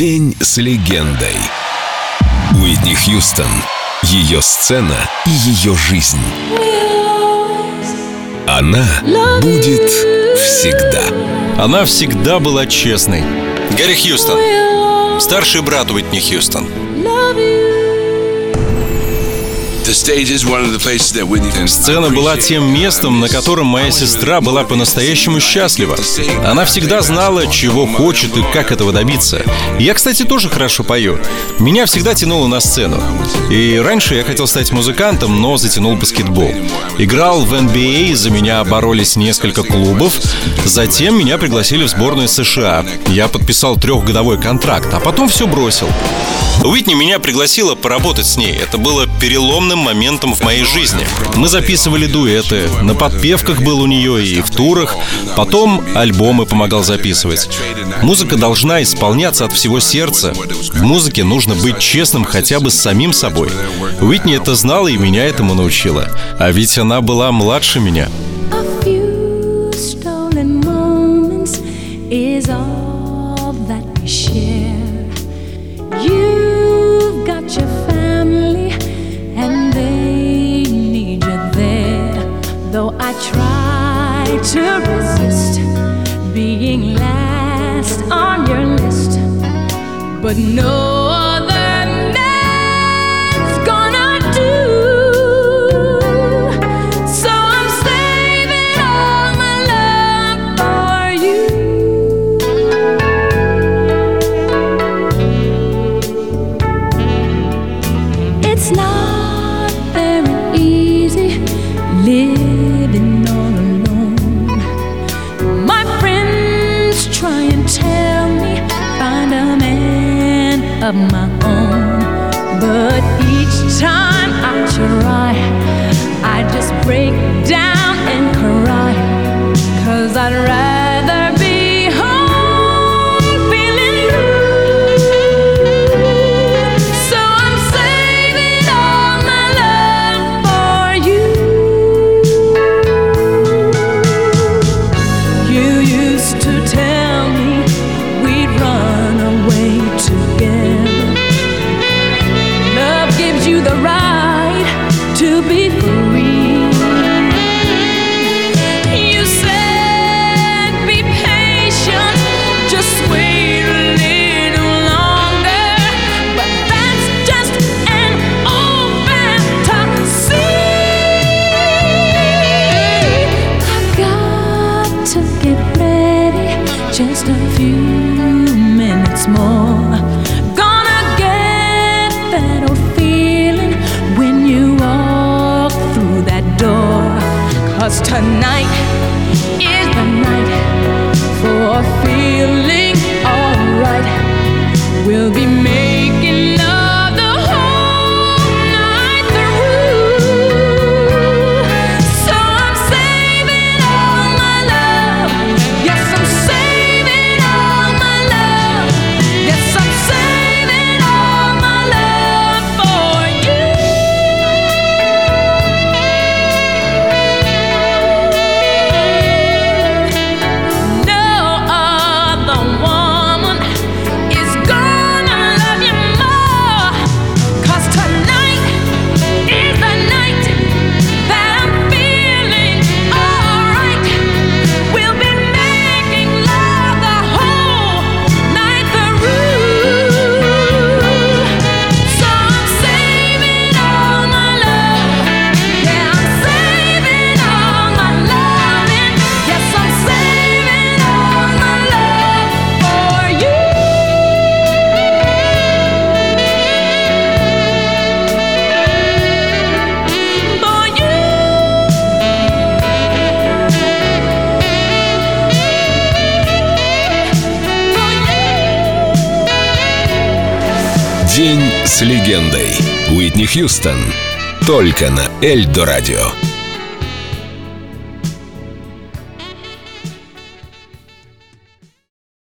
День с легендой. Уитни Хьюстон. Ее сцена и ее жизнь. Она будет всегда. Она всегда была честной. Гарри Хьюстон. Старший брат Уитни Хьюстон. Сцена была тем местом, на котором моя сестра была по-настоящему счастлива. Она всегда знала, чего хочет и как этого добиться. Я, кстати, тоже хорошо пою. Меня всегда тянуло на сцену. И раньше я хотел стать музыкантом, но затянул баскетбол. Играл в NBA, за меня боролись несколько клубов. Затем меня пригласили в сборную США. Я подписал трехгодовой контракт, а потом все бросил. Уитни меня пригласила поработать с ней. Это было переломным моментом в моей жизни. Мы записывали дуэты, на подпевках был у нее и в турах, потом альбомы помогал записывать. Музыка должна исполняться от всего сердца. В музыке нужно быть честным хотя бы с самим собой. Уитни это знала и меня этому научила. А ведь она была младше меня. To resist being last on your list, but no my own. Oh. Just a few minutes more. Gonna get that old feeling when you walk through that door. Cause tonight День с легендой. Уитни Хьюстон. Только на Эльдо радио.